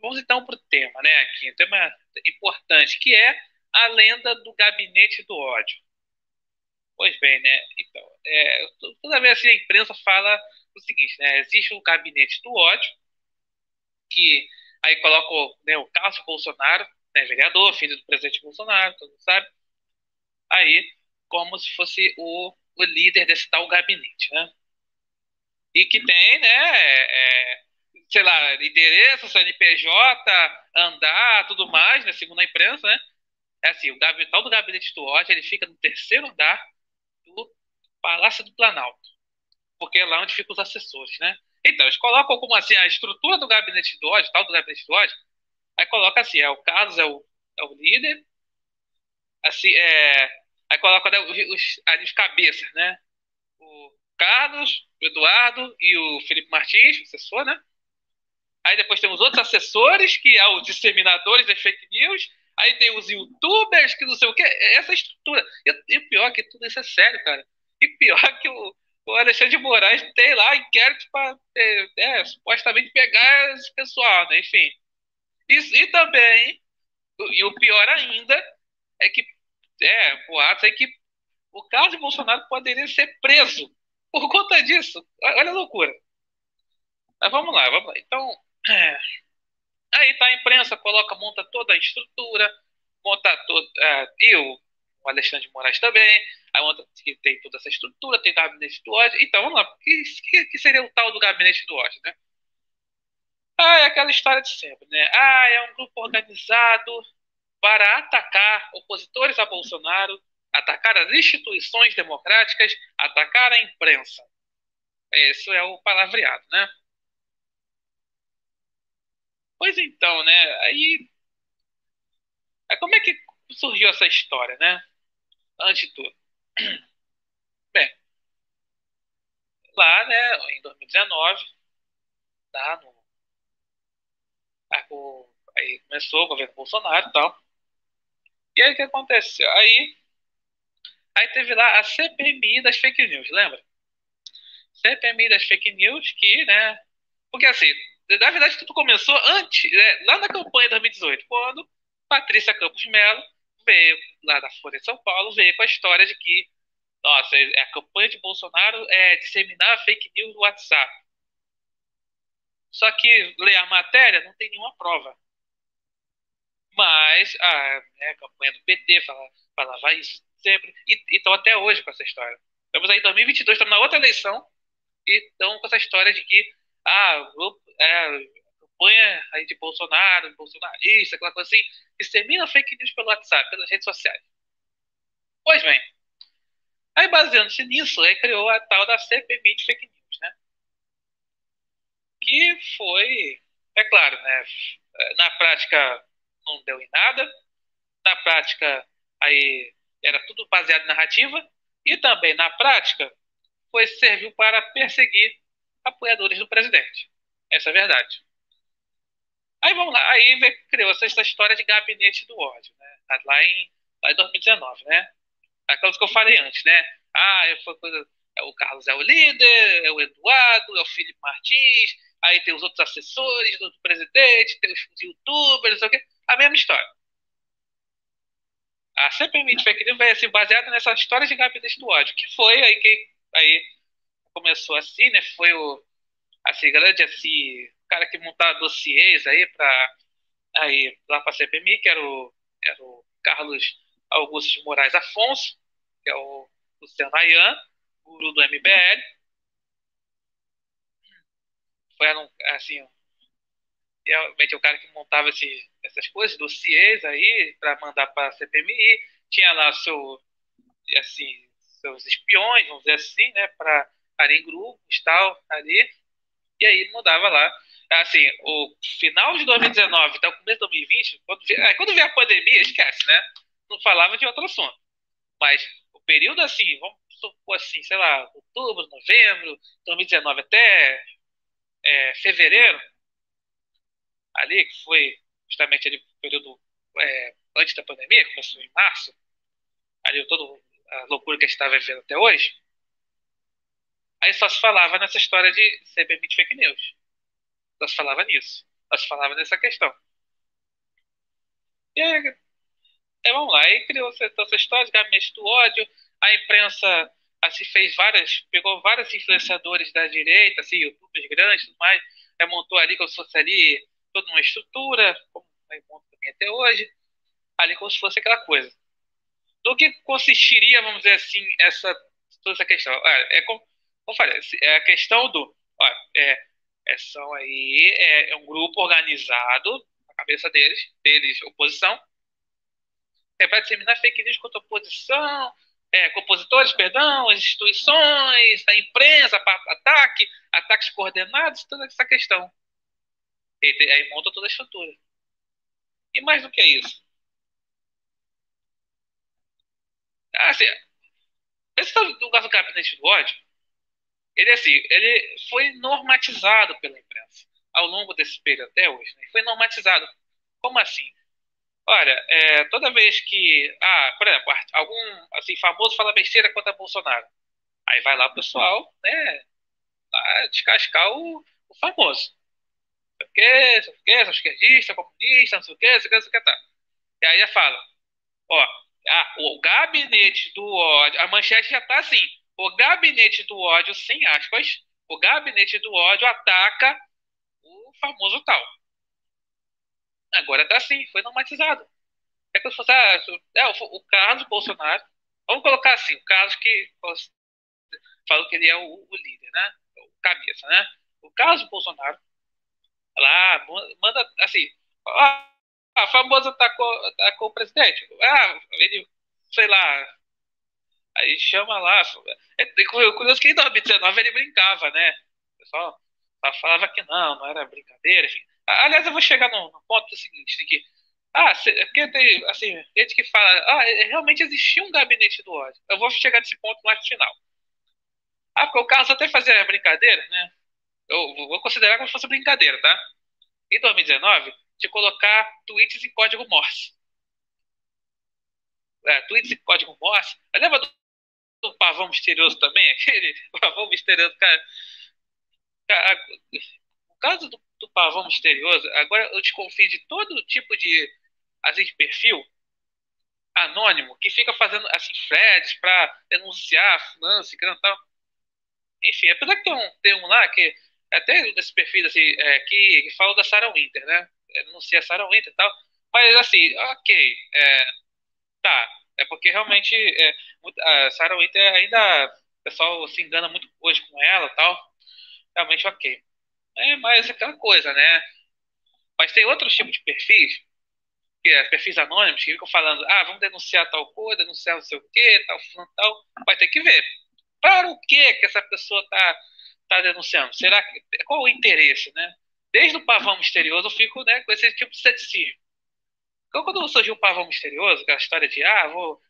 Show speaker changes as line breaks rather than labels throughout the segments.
Vamos então para o tema, né? Aqui, um tema importante, que é a lenda do gabinete do ódio. Pois bem, né? Então, é, toda vez que a imprensa fala o seguinte, né? Existe um gabinete do ódio, que aí coloca né, o Carlos Bolsonaro, né, vereador, filho do presidente Bolsonaro, todo mundo sabe, aí como se fosse o, o líder desse tal gabinete, né? E que tem, né, é, sei lá, endereço, CNPJ, andar, tudo mais, né, segundo a imprensa, né? É assim, o tal do gabinete do ódio, ele fica no terceiro andar do Palácio do Planalto, porque é lá onde ficam os assessores, né? Então, eles colocam como assim, a estrutura do gabinete do ódio, tal do gabinete do ódio, aí coloca assim, é o Carlos é o, é o líder, assim, é, aí coloca né, os, os cabeças, né? O Carlos, o Eduardo e o Felipe Martins, assessor, né? Aí depois tem os outros assessores, que é os disseminadores das fake news, aí tem os youtubers, que não sei o que, essa estrutura. E, e o pior é que tudo isso é sério, cara. E pior que o, o Alexandre de Moraes tem lá inquérito para é, é, supostamente pegar esse pessoal, né? Enfim. Isso, e também, e o pior ainda, é que, é, boatos é que o Carlos Bolsonaro poderia ser preso por conta disso. Olha a loucura. Mas vamos lá, vamos lá. Então, é, aí tá a imprensa, coloca, monta toda a estrutura, monta toda. É, e o, Alexandre de Moraes também, Aí outra que tem toda essa estrutura, tem o gabinete do ódio. Então, vamos lá. O que, que, seria o tal do gabinete do ódio, né? Ah, é aquela história de sempre, né? Ah, é um grupo organizado para atacar opositores a Bolsonaro, atacar as instituições democráticas, atacar a imprensa. Isso é o palavreado, né? Pois então, né? Aí, aí como é que surgiu essa história, né? Antes de tudo. Bem, lá, né, em 2019, tá, no, aí começou o governo Bolsonaro e tal. E aí o que aconteceu? Aí, aí teve lá a CPMI das fake news, lembra? CPMI das fake news que, né, porque assim, na verdade tudo começou antes, né, lá na campanha de 2018, quando Patrícia Campos Melo veio lá da Folha de São Paulo, veio com a história de que, nossa, a campanha de Bolsonaro é disseminar fake news no WhatsApp. Só que ler a matéria não tem nenhuma prova. Mas a, né, a campanha do PT falava, falava isso sempre. E estão até hoje com essa história. Estamos aí em 2022, estamos na outra eleição e estão com essa história de que ah, é, campanha aí de Bolsonaro, bolsonarista, aquela coisa assim, dissemina fake news pelo WhatsApp, pelas redes sociais. Pois bem, aí baseando-se nisso, aí criou a tal da CPMI de fake news, né? Que foi, é claro, né? Na prática não deu em nada, na prática aí era tudo baseado em narrativa, e também na prática foi serviu para perseguir apoiadores do presidente. Essa é a verdade. Aí vamos lá, aí criou-se essa história de gabinete do ódio, né? Lá em, lá em 2019, né? Aquelas que eu falei antes, né? Ah, coisa. É o Carlos é o líder, é o Eduardo, é o Felipe Martins, aí tem os outros assessores do presidente, tem os youtubers, não sei o quê. A mesma história. A CPMI de fake news vai assim, baseada nessa história de gabinete do ódio, que foi aí que aí começou assim, né? Foi o assim, grande assim, cara que montava dossiês aí para aí lá para a CPMI, que era o, era o Carlos Augusto de Moraes Afonso, que é o Luciano Ayan, guru do MBL. Foi assim, realmente o cara que montava esse, essas coisas, dossiês aí para mandar para a CPMI, tinha lá seu assim, seus espiões, vamos dizer assim, né, para em grupos tal ali. E aí mudava lá assim, o final de 2019 até o começo de 2020, quando vier, é, quando vier a pandemia, esquece, né? Não falava de outro assunto. Mas o período assim, vamos supor assim, sei lá, outubro, novembro, 2019 até é, fevereiro, ali, que foi justamente ali o período é, antes da pandemia, começou em março, ali toda a loucura que a gente está vivendo até hoje, aí só se falava nessa história de CPMI de fake news. Nós falava nisso. nós falava nessa questão. E aí, é, vamos lá, aí criou essa, essa história de gabinete do ódio, a imprensa assim, fez várias, pegou vários influenciadores da direita, assim, youtubers grandes tudo mais, é, montou ali como se fosse ali toda uma estrutura, como monta também até hoje, ali como se fosse aquela coisa. Do que consistiria, vamos dizer assim, essa, toda essa questão? É, é como, como falei, é a questão do, olha, é, é, são aí, é, é um grupo organizado, na cabeça deles, deles, oposição, é para disseminar fake news contra a oposição, é, compositores, perdão, as instituições, a imprensa, ataque, ataques coordenados, toda essa questão. E, aí monta toda a estrutura. E mais do que isso? Assim, esse do caso do gabinete do ódio, ele assim, ele foi normatizado pela imprensa ao longo desse período até hoje. Né? Foi normatizado. Como assim? Olha, é, toda vez que, ah, por exemplo, algum assim famoso fala besteira contra Bolsonaro, aí vai lá o pessoal, né, lá descascar o, o famoso. Não sei o que, não o que, sou esquerdista, comunista, não sei o que, não sei o que, não sei o que, tá. E aí fala, ó, ah, o gabinete do ódio, a manchete já tá assim, o gabinete do ódio, sem aspas, o gabinete do ódio ataca o famoso tal. Agora tá assim, foi normatizado. É como se fosse ah, é, o, o Carlos Bolsonaro. Vamos colocar assim, o Carlos que falou que ele é o, o, líder, né? O cabeça, né? O Carlos Bolsonaro lá manda assim, a famosa atacou, atacou o presidente. Ah, ele, sei lá, aí chama lá. É, é curioso que em 2019 ele brincava, né? O pessoal falava que não, não era brincadeira, enfim. Aliás, eu vou chegar no, no ponto seguinte, de que ah, porque tem, assim, gente que fala, ah, é, realmente existia um gabinete do ódio. Eu vou chegar nesse ponto mais final. Ah, porque o Carlos até fazia brincadeira, né? Eu vou considerar como se fosse brincadeira, tá? Em 2019, de colocar tweets em código Morse. É, tweets em código Morse. Lembra do, do pavão misterioso também? Aquele pavão misterioso, cara. o caso do do pavão misterioso, agora eu desconfio de todo tipo de, assim, de perfil anônimo que fica fazendo assim threads para denunciar e tal. Enfim, apesar que tem um, tem um lá que até desse perfil assim, é, que, que fala da Sarah Winter, né? Denuncia a Sarah Winter e tal. Mas assim, ok, é, tá. É porque realmente é, a Sarah Winter ainda o pessoal se engana muito hoje com ela tal. Realmente ok. É mais aquela coisa, né? Mas tem outros tipos de perfis, que é perfis anônimos, que ficam falando, ah, vamos denunciar tal coisa, denunciar não sei o quê, tal, tal. Vai ter que ver. Para o que que essa pessoa está tá denunciando? Será que, qual o interesse, né? Desde o pavão misterioso eu fico né, com esse tipo de ceticismo. Então, quando surgiu o pavão misterioso, aquela história de, ah, vou,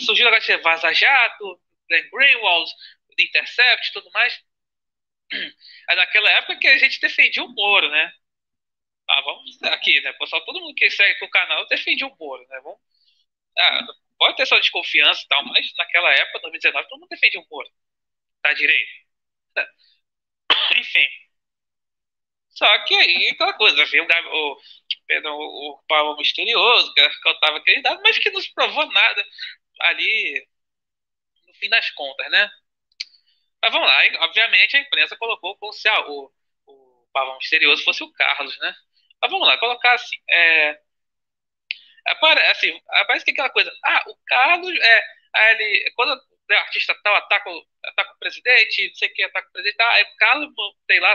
surgiu negócio de Vaza Jato, Glenn Greenwald, Intercept tudo mais, é naquela época que a gente defendia o Moro, né? Ah, vamos aqui, né? Pessoal, todo mundo que segue o canal defendia o Moro, né? Vamos, ah, pode ter sua desconfiança e tal, mas naquela época, 2019, todo mundo defendia o Moro. Tá direito. Enfim. Só que aí, aquela coisa, viu o, o, o Paulo misterioso, que eu tava acreditado, mas que não se provou nada ali no fim das contas, né? Mas vamos lá, obviamente a imprensa colocou como se ah, o, o pavão misterioso fosse o Carlos, né? Mas vamos lá, colocar assim. É, é assim, parece que aquela coisa. Ah, o Carlos é. Ele, quando o artista tal ataca, ataca o presidente, não sei o que, ataca o presidente, ah, o Carlos, sei lá,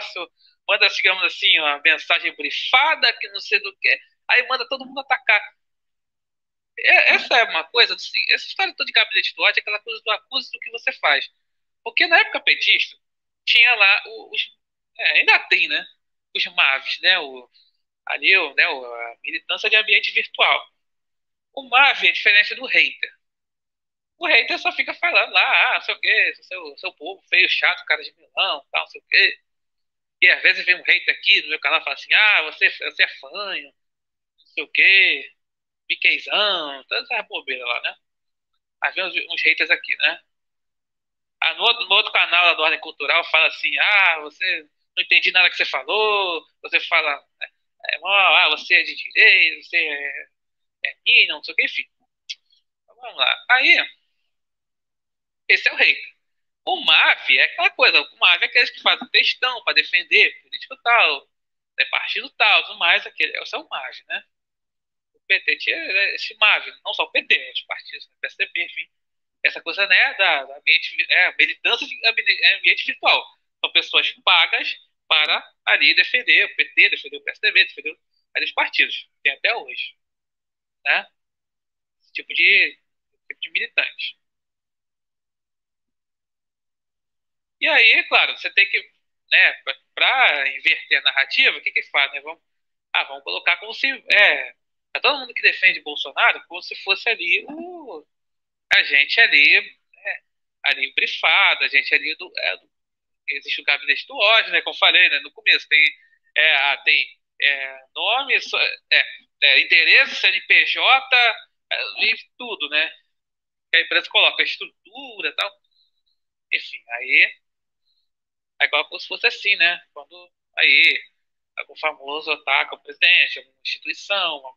manda, digamos assim, uma mensagem brifada, que não sei do que, aí manda todo mundo atacar. Essa é uma coisa, assim, essa história toda de gabinete do ódio é aquela coisa do acuse do que você faz. Porque na época petista, tinha lá os. É, ainda tem, né? Os MAVs, né? O, ali, o, né? a militância de ambiente virtual. O MAV é diferente do hater. O hater só fica falando lá, ah, não sei o quê, seu, seu povo feio, chato, cara de milão, tal, não sei o quê. E às vezes vem um hater aqui no meu canal e fala assim, ah, você, você é fanho, não sei o quê, Miqueizão, todas essas bobeiras lá, né? Às vezes uns haters aqui, né? Ah, no, outro, no outro canal lá do Ordem Cultural fala assim: ah, você não entendi nada que você falou, você fala. É, ah, você é de direita, você é, é minha, não sei o que, enfim. Então, vamos lá. Aí, esse é o rei. O MAV é aquela coisa, o MAV é aqueles que fazem textão para defender político tal, é partido tal, tudo mais, aquele, esse é o MAV, né? O PT é, esse MAV, não só o PT, os partidos, o PSDB, enfim. Essa coisa, né, da, da ambiente, é, militância de ambiente virtual. São pessoas pagas para ali defender o PT, defender o PSDB, defender ali os partidos. Tem até hoje. Né? Esse tipo de, tipo de militante. E aí, claro, você tem que, né, para inverter a narrativa, o que que faz, né? Vamos, ah, vamos colocar como se, é, pra todo mundo que defende Bolsonaro, como se fosse ali o, a gente ali, né, ali brifado, a gente ali do, é, do existe o gabinete do ódio, né? Como eu falei, né? No começo tem, é, tem é, nome, é, é, endereço, CNPJ é, tudo, né? Que a empresa coloca a estrutura tal. Enfim, aí é como se fosse assim, né? Quando aí algum famoso ataca o presidente, alguma instituição, alguma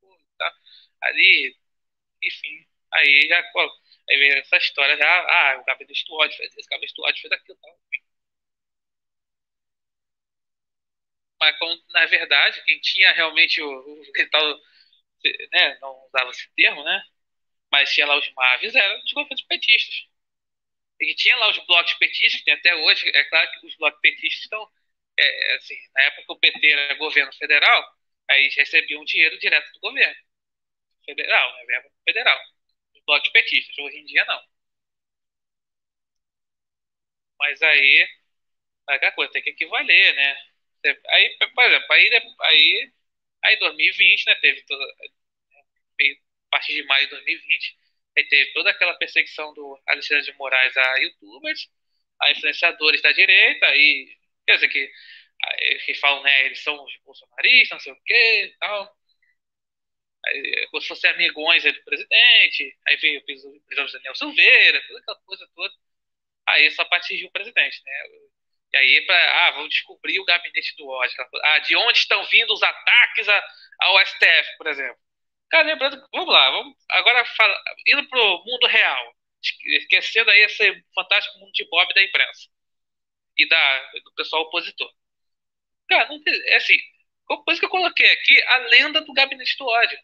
coisa, tá? ali, enfim, aí já aí vem essa história já, ah, o gabinete do ódio fez isso, o gabinete do ódio fez aquilo, tá? enfim. Mas como, na verdade, quem tinha realmente o, o tal, né, não usava esse termo, né? Mas tinha lá os Mavis, eram os governos petistas. E tinha lá os blocos petistas, que tem até hoje, é claro que os blocos petistas estão, é, assim, na época que o PT era governo federal, aí eles recebiam dinheiro direto do governo federal, né, verbo federal. Os blocos petistas, hoje em dia não. Mas aí, é aquela coisa, tem que equivaler, né? Aí, por exemplo, aí, aí, aí 2020, né, teve toda, a partir de maio de 2020, Aí teve toda aquela perseguição do Alexandre de Moraes a youtubers, a influenciadores da direita, e quer dizer que, que falam, né, eles são os bolsonaristas, não sei o que tal. Aí, como se fossem amigões do presidente, aí veio o presidente Daniel Silveira, toda aquela coisa toda. Aí só para atingir o presidente, né? E aí, para ah, vamos descobrir o gabinete do ódio. Ah, de onde estão vindo os ataques ao STF, por exemplo. Cara, lembrando, vamos lá, vamos agora fala, indo pro mundo real, esquecendo aí esse fantástico mundo de Bob da imprensa e da, do pessoal opositor. Cara, não é assim, isso que eu coloquei aqui a lenda do gabinete do ódio.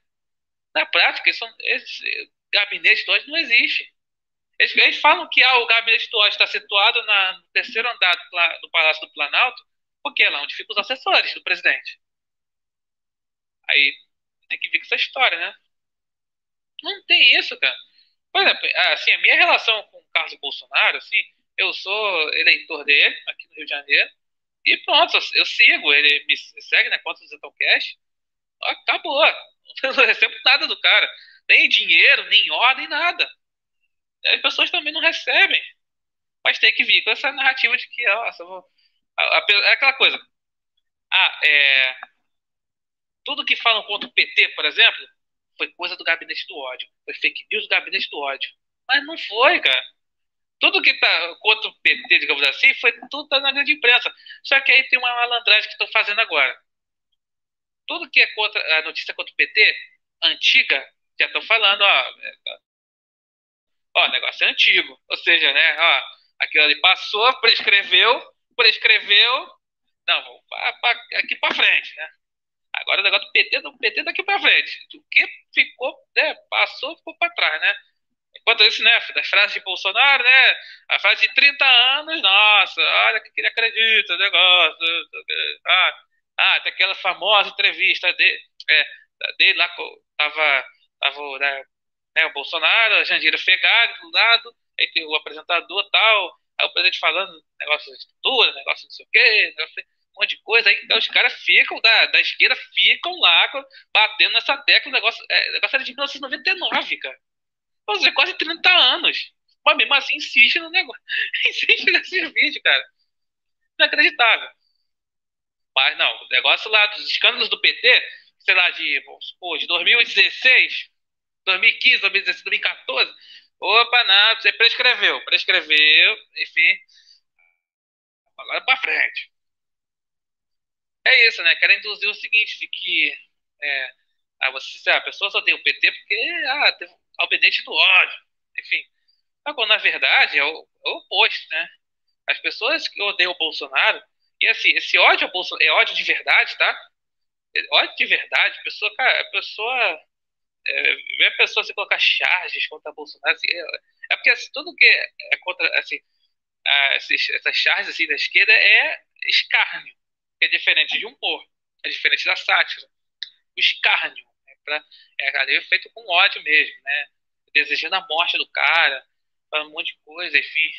Na prática, esse, esse gabinete do ódio não existe. Eles, eles falam que ah, o gabinete do ódio está situado na, no terceiro andar do, do Palácio do Planalto, porque é lá onde ficam os assessores do presidente. Aí tem que ver com essa história, né? Não tem isso, cara. Por exemplo, assim, a minha relação com o Carlos Bolsonaro, assim, eu sou eleitor dele aqui no Rio de Janeiro. E pronto, eu sigo, ele me segue na conta do Zetocast. Acabou. Eu não recebo nada do cara. Nem dinheiro, nem ordem, nada. As pessoas também não recebem. Mas tem que vir com essa narrativa de que, nossa, vou... é aquela coisa. Ah, é tudo que falam contra o PT, por exemplo, foi coisa do gabinete do ódio. Foi fake news do gabinete do ódio. Mas não foi, cara. Tudo que tá contra o PT, digamos assim, foi tudo tá na grande imprensa. Só que aí tem uma malandragem que estão fazendo agora. Tudo que é contra a notícia contra o PT, antiga, já estão falando, ó, ó, negócio é antigo. Ou seja, né, ó, aquilo ali passou, prescreveu, prescreveu, não, aqui para frente, né? Agora o negócio do PT, do PT daqui para frente. O que ficou, né, passou, ficou para trás, né? Enquanto isso, né, das frases de Bolsonaro, né, a frase de 30 anos, nossa, olha que ele acredita, negócio, ah, ah, tem aquela famosa entrevista dele, é, dele lá, tava, tava né, né, o Bolsonaro, a Jandira Fegali do lado, aí tem o apresentador tal, aí o presidente falando negócio de estrutura, negócio não sei o quê, negócio um monte de coisa, aí os caras ficam, da, da esquerda, ficam lá batendo nessa tecla, o negócio, é, o negócio era de 1999, cara. Ou seja, quase 30 anos. Mas mesmo assim insiste no negócio. insiste nesse vídeo, cara. Inacreditável. Mas não, o negócio lá dos escândalos do PT, sei lá, de, vamos supor, de 2016, 2015, 2016, 2014. Opa, não, você prescreveu, prescreveu, enfim. Agora pra frente. É isso, né? Querem induzir o seguinte, de que é, ah, você, a pessoa só tem o PT porque ah, teve albenete do ódio, enfim. Agora, na verdade, é o, é o oposto, né? As pessoas que odeiam o Bolsonaro, e assim, esse ódio ao Bolsonaro é ódio de verdade, tá? É ódio de verdade, pessoa, cara, a pessoa é, ver a pessoa se colocar charges contra Bolsonaro, assim, é, é, porque assim, tudo que é, contra, assim, a, esses, essas charges assim, da esquerda é escárnio, é diferente de humor, é diferente da sátira. O escárnio né, pra, é, é feito com ódio mesmo, né? Desejando a morte do cara, falando um monte de coisa, enfim.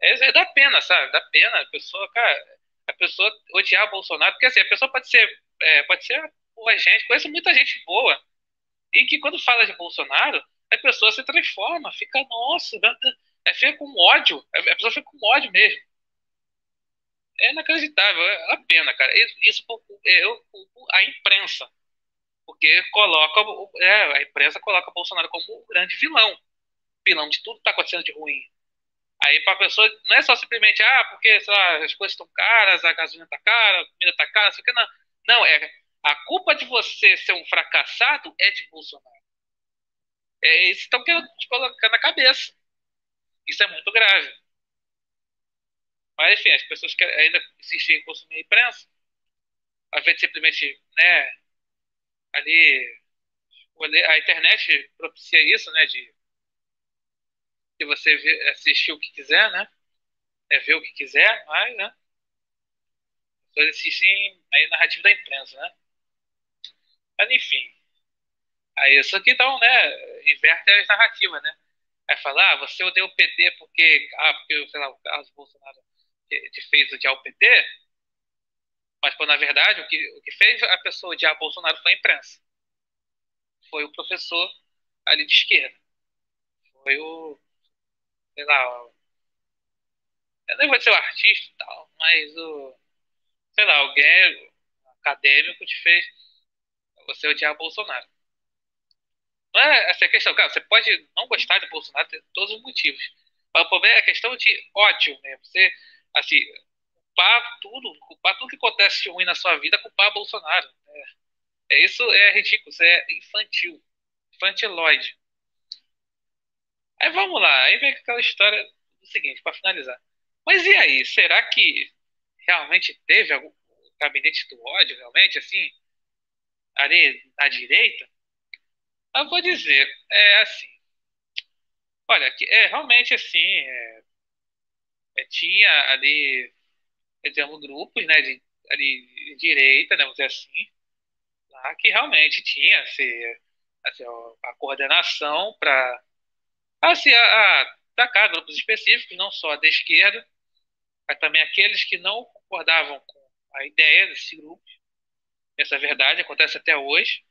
É, é dá pena, sabe? Dá pena a pessoa, cara, a pessoa odiar Bolsonaro, porque assim, a pessoa pode ser, é, pode ser boa gente, conheço muita gente boa, e que quando fala de Bolsonaro, a pessoa se transforma, fica, nossa, é, fica com ódio, a pessoa fica com ódio mesmo. É inacreditável, é a pena, cara. Isso eu a imprensa, porque coloca, é, a imprensa coloca o Bolsonaro como o grande vilão, vilão de tudo que está acontecendo de ruim. Aí para a pessoa, não é só simplesmente, ah, porque lá, as coisas estão caras, a gasolina está cara, a comida está cara, isso aqui não. Não, é a culpa de você ser um fracassado é de Bolsonaro. É isso que estão querendo te colocar na cabeça. Isso é muito grave. Mas, enfim, as pessoas que ainda insistem em consumir a imprensa, invés de simplesmente, né, ali, a internet propicia isso, né, de, de você assistir o que quiser, né, é ver o que quiser, mas, né, as pessoas insistem aí narrativa da imprensa, né. Mas enfim. Aí isso aqui então, né, inverte as narrativas, né? Aí falar, ah, você odeia o PT porque, ah, porque, sei lá, o Carlos Bolsonaro te fez odiar o PT, mas, pô, na verdade, o que, o que fez a pessoa odiar Bolsonaro foi a imprensa. Foi o professor ali de esquerda. Foi o, sei lá, eu nem vou ser o artista e tal, mas o, sei lá, alguém acadêmico te fez você odiar Bolsonaro. Não é essa questão, cara, você pode não gostar de Bolsonaro, tem todos os motivos. Mas o problema é a questão de ódio mesmo. Você, assim, culpar tudo, culpar tudo que acontece ruim na sua vida, culpar Bolsonaro. É, é isso é ridículo, isso é infantil, infantiloide. Aí vamos lá, aí vem aquela história do seguinte, para finalizar. Mas e aí, será que realmente teve algum gabinete do ódio, realmente, assim? ali à direita, eu vou dizer, é assim, olha, é realmente assim, é, tinha ali, digamos, grupos, né, de, ali, de direita, né, vamos dizer assim, lá que realmente tinha assim, assim, a coordenação para assim, atacar grupos específicos, não só da esquerda, mas também aqueles que não concordavam com a ideia desse grupo essa verdade, acontece até hoje.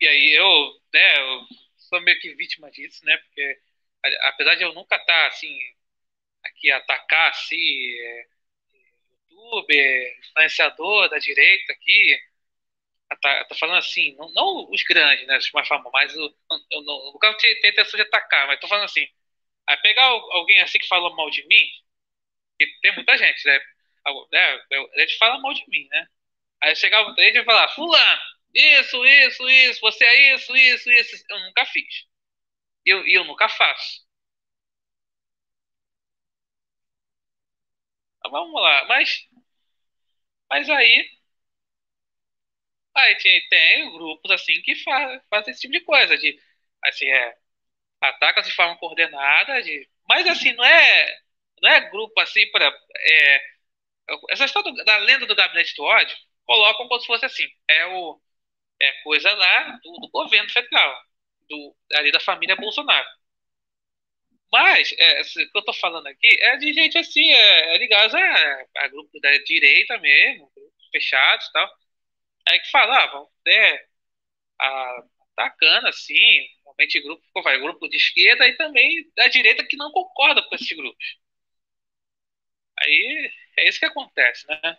E aí eu, né, eu sou meio que vítima disso, né? Porque apesar de eu nunca estar tá, assim aqui atacar assim é, youtuber, influenciador da direita aqui, tá, tá falando assim, não, não, os grandes, né, os mais famosos, mas o, eu não, nunca tenho intenção de atacar, mas tô falando assim, aí pegar alguém assim que fala mal de mim, que tem muita gente, né? né, ele fala mal de mim, né? Aí chegava o trade e falar, fulano, isso, isso, isso, você é isso, isso, isso. Eu nunca fiz. E eu, eu nunca faço. Então, vamos lá, mas, mas aí, aí tem, tem grupos assim que faz, fazem esse tipo de coisa, de assim, é, ataca de forma coordenada, de, mas assim, não é, não é grupo assim para é, essa história do, da lenda do gabinete do ódio colocam como se fosse assim, é o é coisa lá do, do governo federal, do ali da família Bolsonaro. Mas é, o que eu estou falando aqui é de gente assim, é, é ligado a, a da direita mesmo, fechados e tal. Aí que falavam, né, a, atacando assim, realmente grupo, vai, grupo de esquerda e também da direita que não concorda com esses grupos. Aí é isso que acontece, né?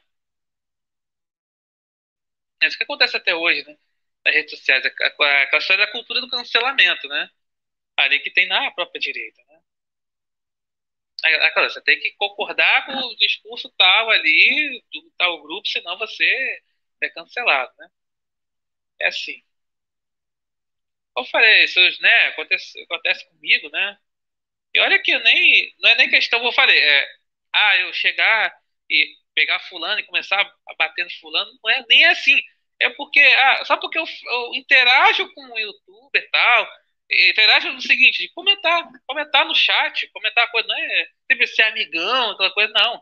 É isso que acontece até hoje, né? Nas redes sociais, aquela história da cultura do cancelamento, né? Ali que tem na própria direita, né? Você tem que concordar com o discurso tal ali, do tal grupo, senão você é cancelado, né? É assim. Eu falei, isso né, acontece, acontece comigo, né? E olha que eu nem, não é nem questão, eu falei, é, ah, eu chegar e pegar fulano e começar a bater no fulano, não é nem assim. É porque, ah, só porque eu, eu interajo com o youtuber e tal, interajo no seguinte, de comentar, comentar no chat, comentar coisa, não é sempre ser amigão, aquela coisa, não.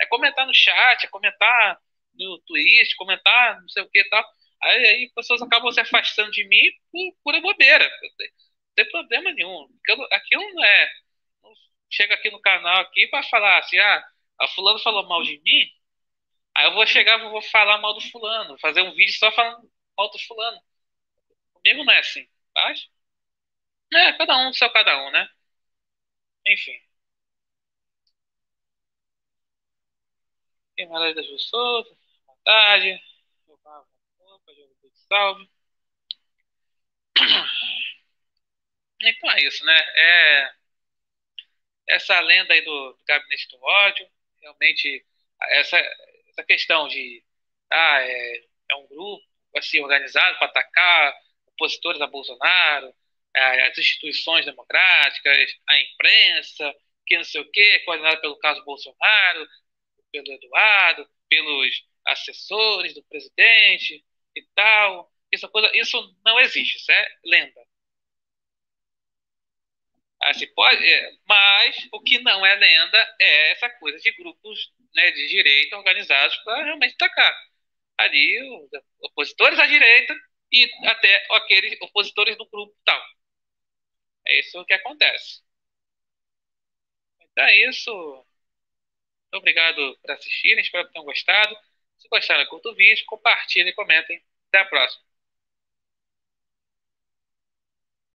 É comentar no chat, é comentar no Twitch, comentar não sei o que e tal. Aí, aí pessoas acabam se afastando de mim por pura bobeira. Não tem problema nenhum. Aquilo não é. Chega aqui no canal aqui para falar assim, ah, a fulano falou mal de mim, aí eu vou chegar vou falar mal do fulano, fazer um vídeo só falando mal do fulano. Comigo não é assim, tá? É, cada um seu cada um, né? Enfim. Guimarães das Pessoas, boa tarde. Salve. Então é isso, né? É essa lenda aí do, do gabinete do ódio, realmente essa, essa questão de ah, é, é um grupo assim organizado para atacar opositores a Bolsonaro, é, as instituições democráticas, a imprensa, que não sei o quê, coordenado pelo caso Bolsonaro, pelo Eduardo, pelos assessores do presidente e tal. Isso, coisa, isso não existe, isso é lenda. Assim, pode, é, mas o que não é lenda é essa coisa de grupos né, de direita organizados para realmente atacar ali os opositores à direita e até aqueles opositores do grupo tal. É isso que acontece. Então é isso. Muito obrigado por assistirem. Espero que tenham gostado. Se gostaram, curta o vídeo, compartilhem comentem. Até a próxima.